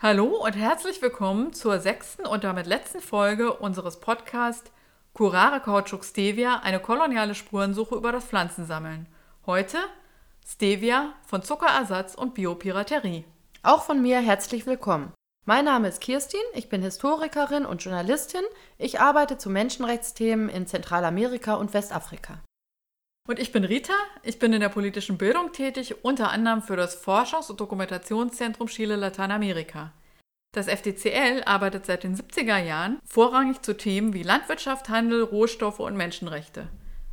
Hallo und herzlich willkommen zur sechsten und damit letzten Folge unseres Podcasts Curare Kautschuk Stevia, eine koloniale Spurensuche über das Pflanzensammeln. Heute Stevia von Zuckerersatz und Biopiraterie. Auch von mir herzlich willkommen. Mein Name ist Kirstin, ich bin Historikerin und Journalistin. Ich arbeite zu Menschenrechtsthemen in Zentralamerika und Westafrika. Und ich bin Rita, ich bin in der politischen Bildung tätig, unter anderem für das Forschungs- und Dokumentationszentrum Chile Lateinamerika. Das FDCL arbeitet seit den 70er Jahren vorrangig zu Themen wie Landwirtschaft, Handel, Rohstoffe und Menschenrechte.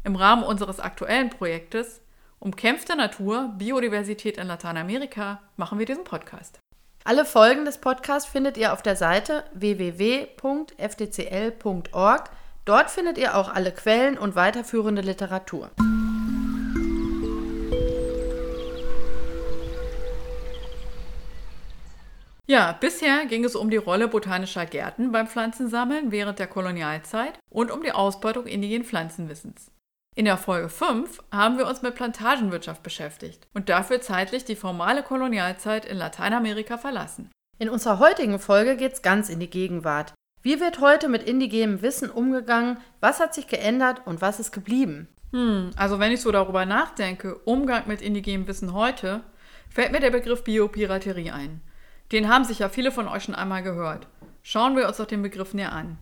Im Rahmen unseres aktuellen Projektes Umkämpfte Natur, Biodiversität in Lateinamerika machen wir diesen Podcast. Alle Folgen des Podcasts findet ihr auf der Seite www.fdcl.org. Dort findet ihr auch alle Quellen und weiterführende Literatur. Ja, bisher ging es um die Rolle botanischer Gärten beim Pflanzensammeln während der Kolonialzeit und um die Ausbeutung indigenen Pflanzenwissens. In der Folge 5 haben wir uns mit Plantagenwirtschaft beschäftigt und dafür zeitlich die formale Kolonialzeit in Lateinamerika verlassen. In unserer heutigen Folge geht es ganz in die Gegenwart. Wie wird heute mit indigenem Wissen umgegangen? Was hat sich geändert und was ist geblieben? Hm, also wenn ich so darüber nachdenke, Umgang mit indigenem Wissen heute, fällt mir der Begriff Biopiraterie ein. Den haben sich ja viele von euch schon einmal gehört. Schauen wir uns doch den Begriff näher an.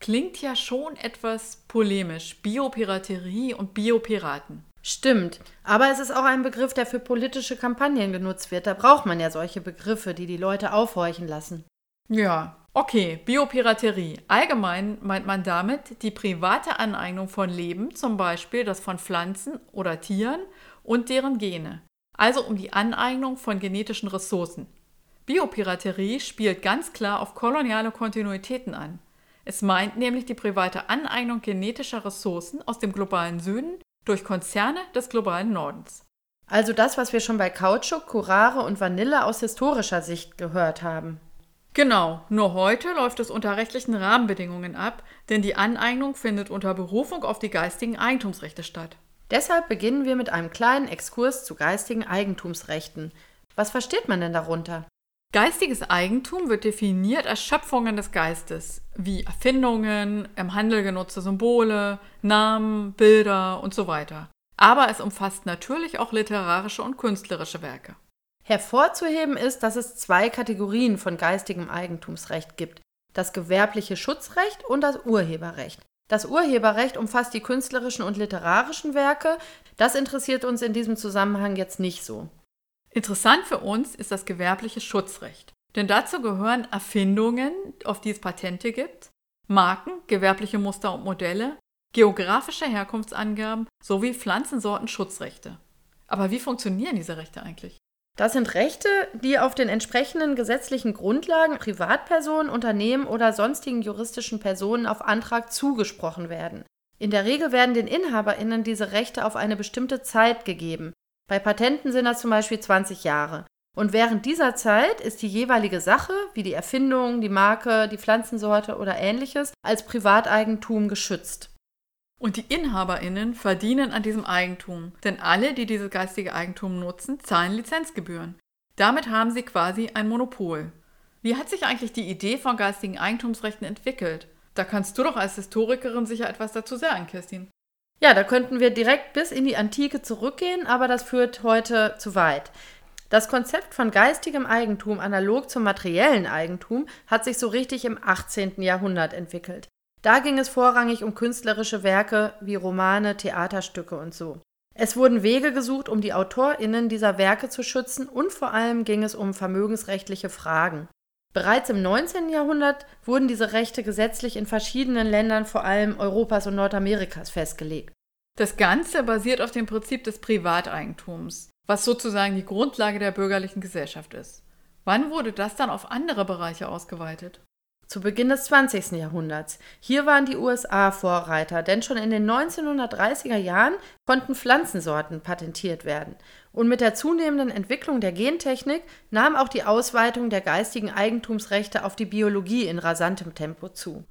Klingt ja schon etwas polemisch. Biopiraterie und Biopiraten. Stimmt, aber es ist auch ein Begriff, der für politische Kampagnen genutzt wird. Da braucht man ja solche Begriffe, die die Leute aufhorchen lassen. Ja, okay, Biopiraterie. Allgemein meint man damit die private Aneignung von Leben, zum Beispiel das von Pflanzen oder Tieren und deren Gene. Also um die Aneignung von genetischen Ressourcen. Biopiraterie spielt ganz klar auf koloniale Kontinuitäten an. Es meint nämlich die private Aneignung genetischer Ressourcen aus dem globalen Süden durch Konzerne des globalen Nordens. Also das, was wir schon bei Kautschuk, Curare und Vanille aus historischer Sicht gehört haben. Genau, nur heute läuft es unter rechtlichen Rahmenbedingungen ab, denn die Aneignung findet unter Berufung auf die geistigen Eigentumsrechte statt. Deshalb beginnen wir mit einem kleinen Exkurs zu geistigen Eigentumsrechten. Was versteht man denn darunter? Geistiges Eigentum wird definiert als Schöpfungen des Geistes, wie Erfindungen, im Handel genutzte Symbole, Namen, Bilder und so weiter. Aber es umfasst natürlich auch literarische und künstlerische Werke. Hervorzuheben ist, dass es zwei Kategorien von geistigem Eigentumsrecht gibt. Das gewerbliche Schutzrecht und das Urheberrecht. Das Urheberrecht umfasst die künstlerischen und literarischen Werke. Das interessiert uns in diesem Zusammenhang jetzt nicht so. Interessant für uns ist das gewerbliche Schutzrecht. Denn dazu gehören Erfindungen, auf die es Patente gibt, Marken, gewerbliche Muster und Modelle, geografische Herkunftsangaben sowie Pflanzensorten-Schutzrechte. Aber wie funktionieren diese Rechte eigentlich? Das sind Rechte, die auf den entsprechenden gesetzlichen Grundlagen Privatpersonen, Unternehmen oder sonstigen juristischen Personen auf Antrag zugesprochen werden. In der Regel werden den InhaberInnen diese Rechte auf eine bestimmte Zeit gegeben, bei Patenten sind das zum Beispiel 20 Jahre. Und während dieser Zeit ist die jeweilige Sache, wie die Erfindung, die Marke, die Pflanzensorte oder ähnliches, als Privateigentum geschützt. Und die InhaberInnen verdienen an diesem Eigentum, denn alle, die dieses geistige Eigentum nutzen, zahlen Lizenzgebühren. Damit haben sie quasi ein Monopol. Wie hat sich eigentlich die Idee von geistigen Eigentumsrechten entwickelt? Da kannst du doch als Historikerin sicher etwas dazu sagen, Kirstin. Ja, da könnten wir direkt bis in die Antike zurückgehen, aber das führt heute zu weit. Das Konzept von geistigem Eigentum analog zum materiellen Eigentum hat sich so richtig im 18. Jahrhundert entwickelt. Da ging es vorrangig um künstlerische Werke wie Romane, Theaterstücke und so. Es wurden Wege gesucht, um die Autorinnen dieser Werke zu schützen und vor allem ging es um vermögensrechtliche Fragen. Bereits im 19. Jahrhundert wurden diese Rechte gesetzlich in verschiedenen Ländern, vor allem Europas und Nordamerikas, festgelegt. Das Ganze basiert auf dem Prinzip des Privateigentums, was sozusagen die Grundlage der bürgerlichen Gesellschaft ist. Wann wurde das dann auf andere Bereiche ausgeweitet? Zu Beginn des 20. Jahrhunderts. Hier waren die USA Vorreiter, denn schon in den 1930er Jahren konnten Pflanzensorten patentiert werden. Und mit der zunehmenden Entwicklung der Gentechnik nahm auch die Ausweitung der geistigen Eigentumsrechte auf die Biologie in rasantem Tempo zu.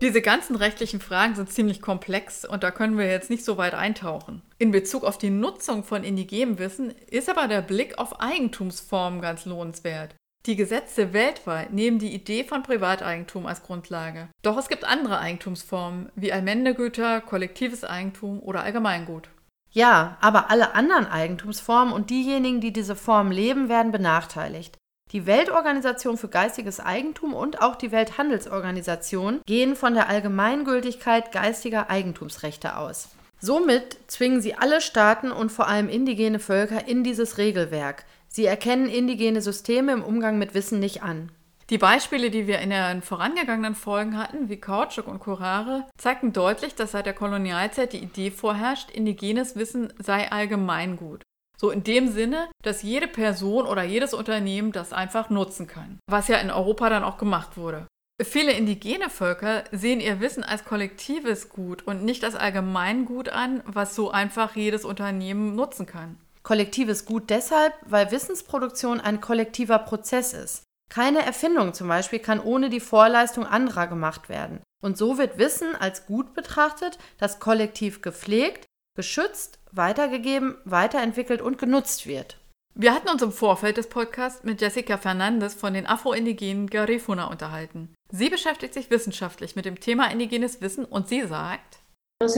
Diese ganzen rechtlichen Fragen sind ziemlich komplex und da können wir jetzt nicht so weit eintauchen. In Bezug auf die Nutzung von indigenem Wissen ist aber der Blick auf Eigentumsformen ganz lohnenswert. Die Gesetze weltweit nehmen die Idee von Privateigentum als Grundlage. Doch es gibt andere Eigentumsformen wie Allmendegüter, kollektives Eigentum oder Allgemeingut. Ja, aber alle anderen Eigentumsformen und diejenigen, die diese Formen leben, werden benachteiligt. Die Weltorganisation für geistiges Eigentum und auch die Welthandelsorganisation gehen von der Allgemeingültigkeit geistiger Eigentumsrechte aus. Somit zwingen sie alle Staaten und vor allem indigene Völker in dieses Regelwerk. Sie erkennen indigene Systeme im Umgang mit Wissen nicht an. Die Beispiele, die wir in den vorangegangenen Folgen hatten, wie Kautschuk und Curare, zeigten deutlich, dass seit der Kolonialzeit die Idee vorherrscht, indigenes Wissen sei Allgemeingut. So in dem Sinne, dass jede Person oder jedes Unternehmen das einfach nutzen kann. Was ja in Europa dann auch gemacht wurde. Viele indigene Völker sehen ihr Wissen als kollektives Gut und nicht als Allgemeingut an, was so einfach jedes Unternehmen nutzen kann. Kollektives Gut deshalb, weil Wissensproduktion ein kollektiver Prozess ist. Keine Erfindung zum Beispiel kann ohne die Vorleistung anderer gemacht werden. Und so wird Wissen als Gut betrachtet, das kollektiv gepflegt, geschützt, weitergegeben, weiterentwickelt und genutzt wird. Wir hatten uns im Vorfeld des Podcasts mit Jessica Fernandes von den afroindigenen Garifuna unterhalten. Sie beschäftigt sich wissenschaftlich mit dem Thema indigenes Wissen und sie sagt, es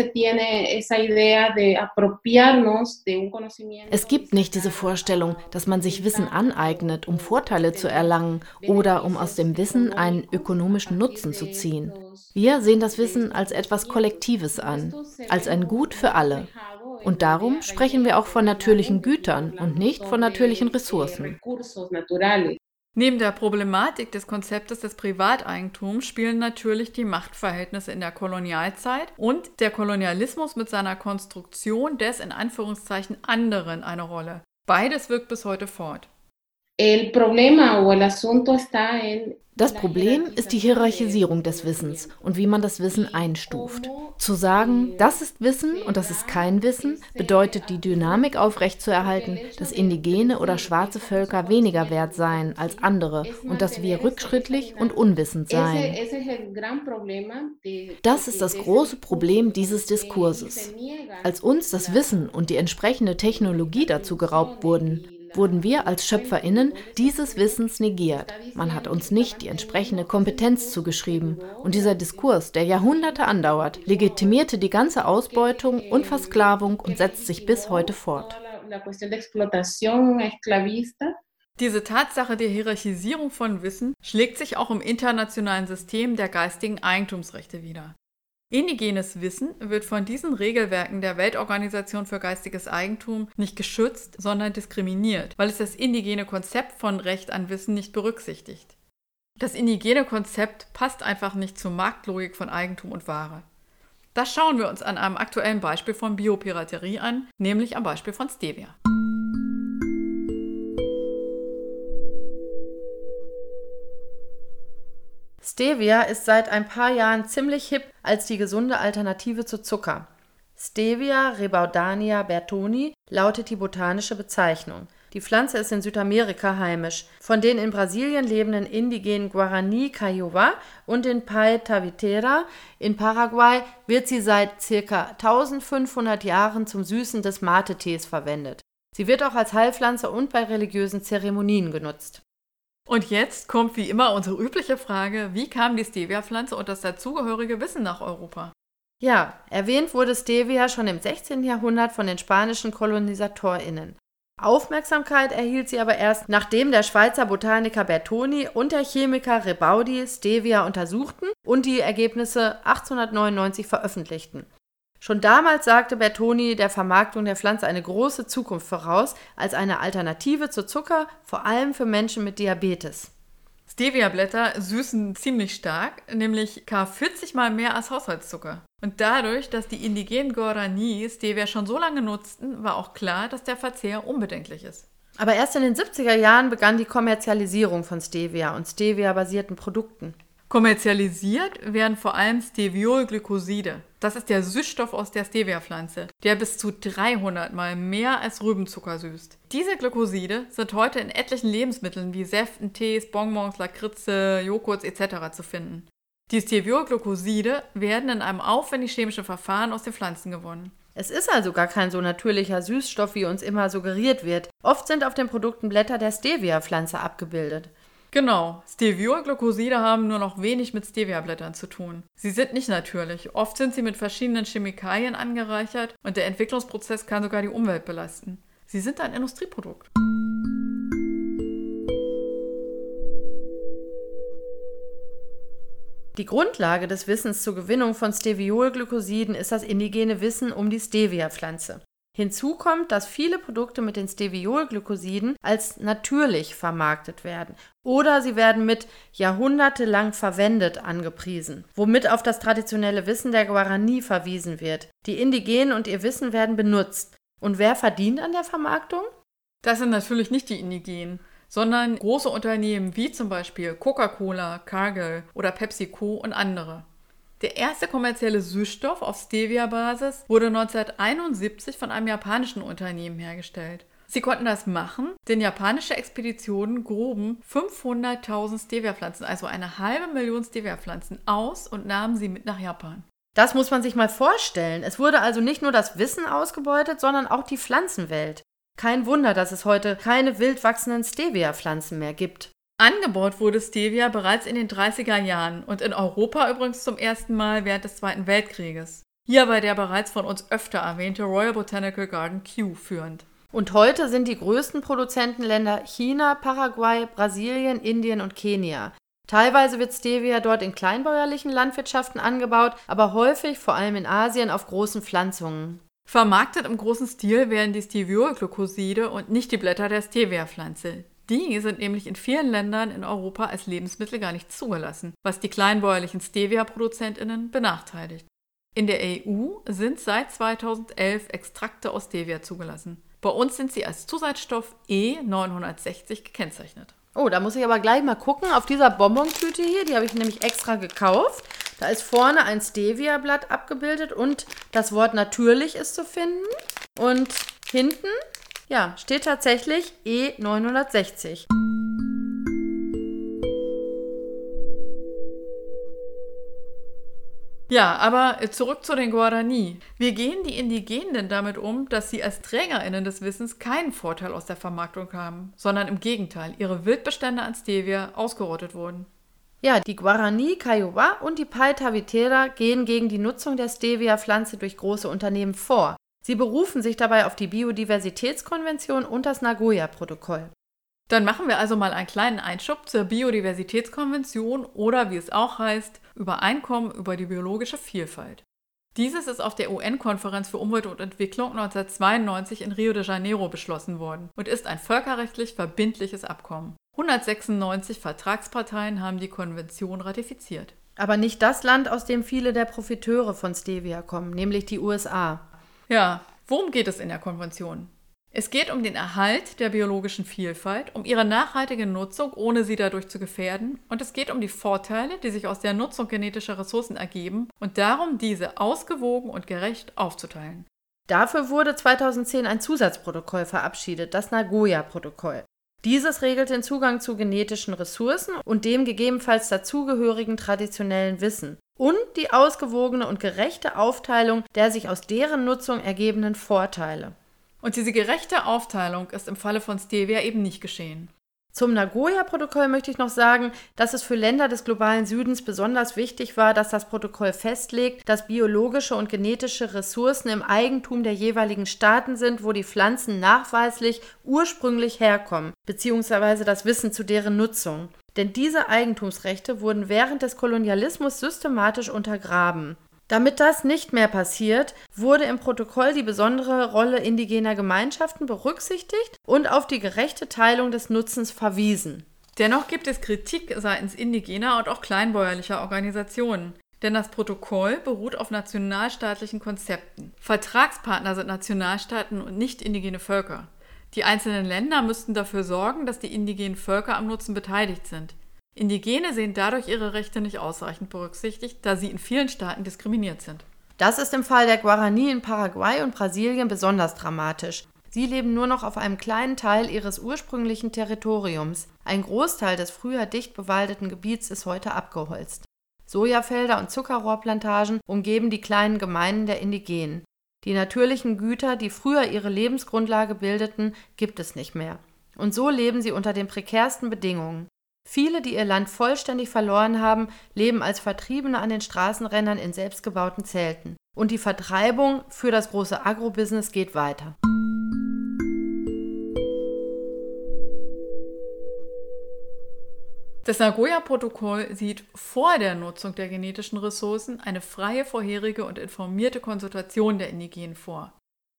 gibt nicht diese Vorstellung, dass man sich Wissen aneignet, um Vorteile zu erlangen oder um aus dem Wissen einen ökonomischen Nutzen zu ziehen. Wir sehen das Wissen als etwas Kollektives an, als ein Gut für alle. Und darum sprechen wir auch von natürlichen Gütern und nicht von natürlichen Ressourcen. Neben der Problematik des Konzeptes des Privateigentums spielen natürlich die Machtverhältnisse in der Kolonialzeit und der Kolonialismus mit seiner Konstruktion des in Anführungszeichen anderen eine Rolle. Beides wirkt bis heute fort. Das Problem ist die Hierarchisierung des Wissens und wie man das Wissen einstuft. Zu sagen, das ist Wissen und das ist kein Wissen, bedeutet die Dynamik aufrechtzuerhalten, dass indigene oder schwarze Völker weniger wert seien als andere und dass wir rückschrittlich und unwissend seien. Das ist das große Problem dieses Diskurses. Als uns das Wissen und die entsprechende Technologie dazu geraubt wurden, wurden wir als Schöpferinnen dieses Wissens negiert. Man hat uns nicht die entsprechende Kompetenz zugeschrieben. Und dieser Diskurs, der Jahrhunderte andauert, legitimierte die ganze Ausbeutung und Versklavung und setzt sich bis heute fort. Diese Tatsache der Hierarchisierung von Wissen schlägt sich auch im internationalen System der geistigen Eigentumsrechte wider. Indigenes Wissen wird von diesen Regelwerken der Weltorganisation für geistiges Eigentum nicht geschützt, sondern diskriminiert, weil es das indigene Konzept von Recht an Wissen nicht berücksichtigt. Das indigene Konzept passt einfach nicht zur Marktlogik von Eigentum und Ware. Das schauen wir uns an einem aktuellen Beispiel von Biopiraterie an, nämlich am Beispiel von Stevia. Stevia ist seit ein paar Jahren ziemlich hip als die gesunde Alternative zu Zucker. Stevia rebaudania bertoni lautet die botanische Bezeichnung. Die Pflanze ist in Südamerika heimisch. Von den in Brasilien lebenden indigenen Guarani Kaiowá und den Pai Tavitera in Paraguay wird sie seit ca. 1500 Jahren zum Süßen des Mate-Tees verwendet. Sie wird auch als Heilpflanze und bei religiösen Zeremonien genutzt. Und jetzt kommt wie immer unsere übliche Frage, wie kam die Stevia-Pflanze und das dazugehörige Wissen nach Europa? Ja, erwähnt wurde Stevia schon im 16. Jahrhundert von den spanischen KolonisatorInnen. Aufmerksamkeit erhielt sie aber erst, nachdem der Schweizer Botaniker Bertoni und der Chemiker Rebaudi Stevia untersuchten und die Ergebnisse 1899 veröffentlichten. Schon damals sagte Bertoni der Vermarktung der Pflanze eine große Zukunft voraus als eine Alternative zu Zucker, vor allem für Menschen mit Diabetes. Stevia-Blätter süßen ziemlich stark, nämlich gar 40 mal mehr als Haushaltszucker. Und dadurch, dass die indigenen Guarani Stevia schon so lange nutzten, war auch klar, dass der Verzehr unbedenklich ist. Aber erst in den 70er Jahren begann die Kommerzialisierung von Stevia und Stevia-basierten Produkten. Kommerzialisiert werden vor allem Steviolglykoside. Das ist der Süßstoff aus der Stevia-Pflanze, der bis zu 300 mal mehr als Rübenzucker süßt. Diese Glykoside sind heute in etlichen Lebensmitteln wie Säften, Tees, Bonbons, Lakritze, Joghurts etc. zu finden. Die Steviolglykoside werden in einem aufwendig chemischen Verfahren aus den Pflanzen gewonnen. Es ist also gar kein so natürlicher Süßstoff, wie uns immer suggeriert wird. Oft sind auf den Produkten Blätter der Stevia-Pflanze abgebildet. Genau, Steviolglycoside haben nur noch wenig mit Stevia-Blättern zu tun. Sie sind nicht natürlich. Oft sind sie mit verschiedenen Chemikalien angereichert und der Entwicklungsprozess kann sogar die Umwelt belasten. Sie sind ein Industrieprodukt. Die Grundlage des Wissens zur Gewinnung von Steviolglykosiden ist das indigene Wissen um die Stevia-Pflanze. Hinzu kommt, dass viele Produkte mit den Steviolglykosiden als natürlich vermarktet werden oder sie werden mit jahrhundertelang verwendet angepriesen, womit auf das traditionelle Wissen der Guarani verwiesen wird. Die Indigenen und ihr Wissen werden benutzt. Und wer verdient an der Vermarktung? Das sind natürlich nicht die Indigenen, sondern große Unternehmen wie zum Beispiel Coca-Cola, Cargill oder PepsiCo und andere. Der erste kommerzielle Süßstoff auf Stevia-Basis wurde 1971 von einem japanischen Unternehmen hergestellt. Sie konnten das machen, denn japanische Expeditionen gruben 500.000 Stevia-Pflanzen, also eine halbe Million Stevia-Pflanzen, aus und nahmen sie mit nach Japan. Das muss man sich mal vorstellen. Es wurde also nicht nur das Wissen ausgebeutet, sondern auch die Pflanzenwelt. Kein Wunder, dass es heute keine wild wachsenden Stevia-Pflanzen mehr gibt. Angebaut wurde Stevia bereits in den 30er Jahren und in Europa übrigens zum ersten Mal während des Zweiten Weltkrieges. Hier war der bereits von uns öfter erwähnte Royal Botanical Garden Kew führend. Und heute sind die größten Produzentenländer China, Paraguay, Brasilien, Indien und Kenia. Teilweise wird Stevia dort in kleinbäuerlichen Landwirtschaften angebaut, aber häufig, vor allem in Asien, auf großen Pflanzungen. Vermarktet im großen Stil werden die Steviolglykoside und nicht die Blätter der Stevia-Pflanze. Die sind nämlich in vielen Ländern in Europa als Lebensmittel gar nicht zugelassen, was die kleinbäuerlichen Stevia-ProduzentInnen benachteiligt. In der EU sind seit 2011 Extrakte aus Stevia zugelassen. Bei uns sind sie als Zusatzstoff E960 gekennzeichnet. Oh, da muss ich aber gleich mal gucken. Auf dieser Bonbontüte hier, die habe ich nämlich extra gekauft. Da ist vorne ein Stevia-Blatt abgebildet und das Wort natürlich ist zu finden. Und hinten ja, steht tatsächlich E960. Ja, aber äh, zurück zu den Guarani. Wie gehen die Indigenen damit um, dass sie als TrägerInnen des Wissens keinen Vorteil aus der Vermarktung haben, sondern im Gegenteil ihre Wildbestände an Stevia ausgerottet wurden? Ja, die Guarani, Kiowa und die Paita Vitera gehen gegen die Nutzung der Stevia-Pflanze durch große Unternehmen vor. Sie berufen sich dabei auf die Biodiversitätskonvention und das Nagoya-Protokoll. Dann machen wir also mal einen kleinen Einschub zur Biodiversitätskonvention oder wie es auch heißt, Übereinkommen über die biologische Vielfalt. Dieses ist auf der UN-Konferenz für Umwelt und Entwicklung 1992 in Rio de Janeiro beschlossen worden und ist ein völkerrechtlich verbindliches Abkommen. 196 Vertragsparteien haben die Konvention ratifiziert. Aber nicht das Land, aus dem viele der Profiteure von Stevia kommen, nämlich die USA. Ja, worum geht es in der Konvention? Es geht um den Erhalt der biologischen Vielfalt, um ihre nachhaltige Nutzung, ohne sie dadurch zu gefährden, und es geht um die Vorteile, die sich aus der Nutzung genetischer Ressourcen ergeben, und darum, diese ausgewogen und gerecht aufzuteilen. Dafür wurde 2010 ein Zusatzprotokoll verabschiedet, das Nagoya-Protokoll. Dieses regelt den Zugang zu genetischen Ressourcen und dem gegebenenfalls dazugehörigen traditionellen Wissen und die ausgewogene und gerechte Aufteilung der sich aus deren Nutzung ergebenden Vorteile. Und diese gerechte Aufteilung ist im Falle von Stevia eben nicht geschehen. Zum Nagoya-Protokoll möchte ich noch sagen, dass es für Länder des globalen Südens besonders wichtig war, dass das Protokoll festlegt, dass biologische und genetische Ressourcen im Eigentum der jeweiligen Staaten sind, wo die Pflanzen nachweislich ursprünglich herkommen, beziehungsweise das Wissen zu deren Nutzung. Denn diese Eigentumsrechte wurden während des Kolonialismus systematisch untergraben. Damit das nicht mehr passiert, wurde im Protokoll die besondere Rolle indigener Gemeinschaften berücksichtigt und auf die gerechte Teilung des Nutzens verwiesen. Dennoch gibt es Kritik seitens indigener und auch kleinbäuerlicher Organisationen. Denn das Protokoll beruht auf nationalstaatlichen Konzepten. Vertragspartner sind Nationalstaaten und nicht indigene Völker. Die einzelnen Länder müssten dafür sorgen, dass die indigenen Völker am Nutzen beteiligt sind. Indigene sehen dadurch ihre Rechte nicht ausreichend berücksichtigt, da sie in vielen Staaten diskriminiert sind. Das ist im Fall der Guarani in Paraguay und Brasilien besonders dramatisch. Sie leben nur noch auf einem kleinen Teil ihres ursprünglichen Territoriums. Ein Großteil des früher dicht bewaldeten Gebiets ist heute abgeholzt. Sojafelder und Zuckerrohrplantagen umgeben die kleinen Gemeinden der Indigenen. Die natürlichen Güter, die früher ihre Lebensgrundlage bildeten, gibt es nicht mehr. Und so leben sie unter den prekärsten Bedingungen. Viele, die ihr Land vollständig verloren haben, leben als Vertriebene an den Straßenrändern in selbstgebauten Zelten. Und die Vertreibung für das große Agrobusiness geht weiter. Das Nagoya-Protokoll sieht vor der Nutzung der genetischen Ressourcen eine freie, vorherige und informierte Konsultation der Indigenen vor.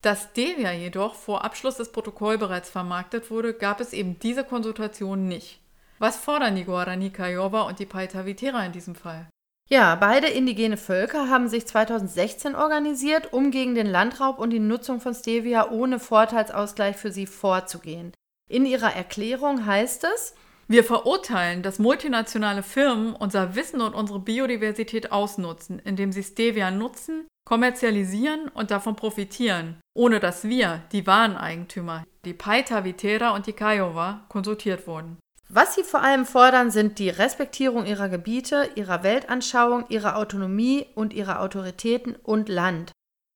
Da Stevia jedoch vor Abschluss des Protokolls bereits vermarktet wurde, gab es eben diese Konsultation nicht. Was fordern die Guarani Kiowa und die Paitavitera in diesem Fall? Ja, beide indigene Völker haben sich 2016 organisiert, um gegen den Landraub und die Nutzung von Stevia ohne Vorteilsausgleich für sie vorzugehen. In ihrer Erklärung heißt es, wir verurteilen, dass multinationale Firmen unser Wissen und unsere Biodiversität ausnutzen, indem sie Stevia nutzen, kommerzialisieren und davon profitieren, ohne dass wir, die wahren Eigentümer, die Paita Vitera und die Kiowa, konsultiert wurden. Was sie vor allem fordern, sind die Respektierung ihrer Gebiete, ihrer Weltanschauung, ihrer Autonomie und ihrer Autoritäten und Land.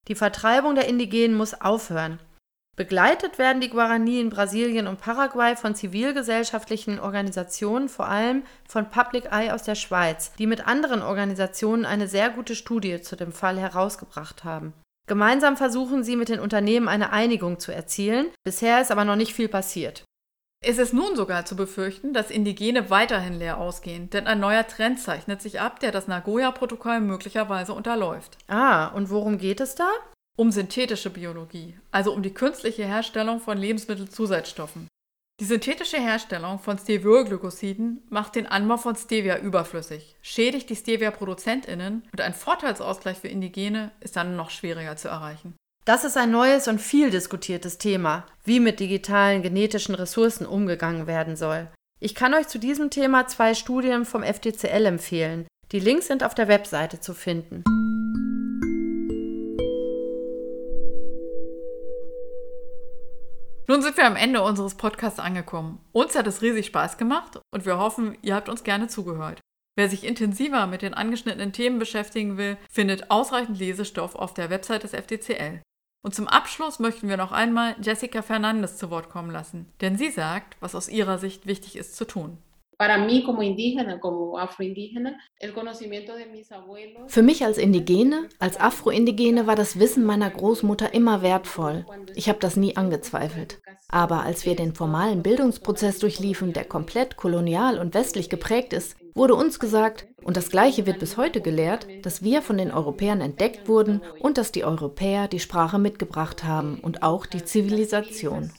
Die Vertreibung der Indigenen muss aufhören. Begleitet werden die Guarani in Brasilien und Paraguay von zivilgesellschaftlichen Organisationen, vor allem von Public Eye aus der Schweiz, die mit anderen Organisationen eine sehr gute Studie zu dem Fall herausgebracht haben. Gemeinsam versuchen sie mit den Unternehmen eine Einigung zu erzielen, bisher ist aber noch nicht viel passiert. Es ist nun sogar zu befürchten, dass Indigene weiterhin leer ausgehen, denn ein neuer Trend zeichnet sich ab, der das Nagoya-Protokoll möglicherweise unterläuft. Ah, und worum geht es da? Um synthetische Biologie, also um die künstliche Herstellung von Lebensmittelzusatzstoffen. Die synthetische Herstellung von Steviolglykosiden macht den Anbau von Stevia überflüssig, schädigt die Stevia-ProduzentInnen und ein Vorteilsausgleich für Indigene ist dann noch schwieriger zu erreichen. Das ist ein neues und viel diskutiertes Thema, wie mit digitalen genetischen Ressourcen umgegangen werden soll. Ich kann euch zu diesem Thema zwei Studien vom FDCL empfehlen. Die Links sind auf der Webseite zu finden. Nun sind wir am Ende unseres Podcasts angekommen. Uns hat es riesig Spaß gemacht und wir hoffen, ihr habt uns gerne zugehört. Wer sich intensiver mit den angeschnittenen Themen beschäftigen will, findet ausreichend Lesestoff auf der Website des FDCL. Und zum Abschluss möchten wir noch einmal Jessica Fernandes zu Wort kommen lassen, denn sie sagt, was aus ihrer Sicht wichtig ist zu tun. Für mich als Indigene, als Afroindigene war das Wissen meiner Großmutter immer wertvoll. Ich habe das nie angezweifelt. Aber als wir den formalen Bildungsprozess durchliefen, der komplett kolonial und westlich geprägt ist, wurde uns gesagt, und das Gleiche wird bis heute gelehrt, dass wir von den Europäern entdeckt wurden und dass die Europäer die Sprache mitgebracht haben und auch die Zivilisation.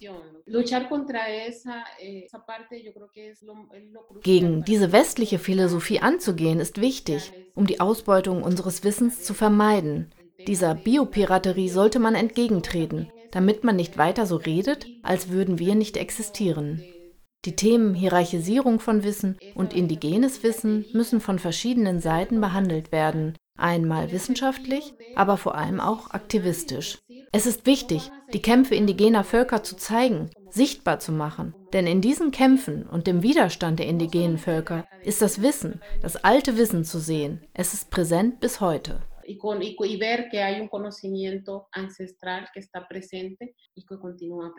Gegen diese westliche Philosophie anzugehen, ist wichtig, um die Ausbeutung unseres Wissens zu vermeiden. Dieser Biopiraterie sollte man entgegentreten, damit man nicht weiter so redet, als würden wir nicht existieren. Die Themen Hierarchisierung von Wissen und indigenes Wissen müssen von verschiedenen Seiten behandelt werden, einmal wissenschaftlich, aber vor allem auch aktivistisch. Es ist wichtig, die Kämpfe indigener Völker zu zeigen, sichtbar zu machen, denn in diesen Kämpfen und dem Widerstand der indigenen Völker ist das Wissen, das alte Wissen zu sehen. Es ist präsent bis heute. y, con, y, y, ver que hay un conocimiento ancestral que está presente y que continúa.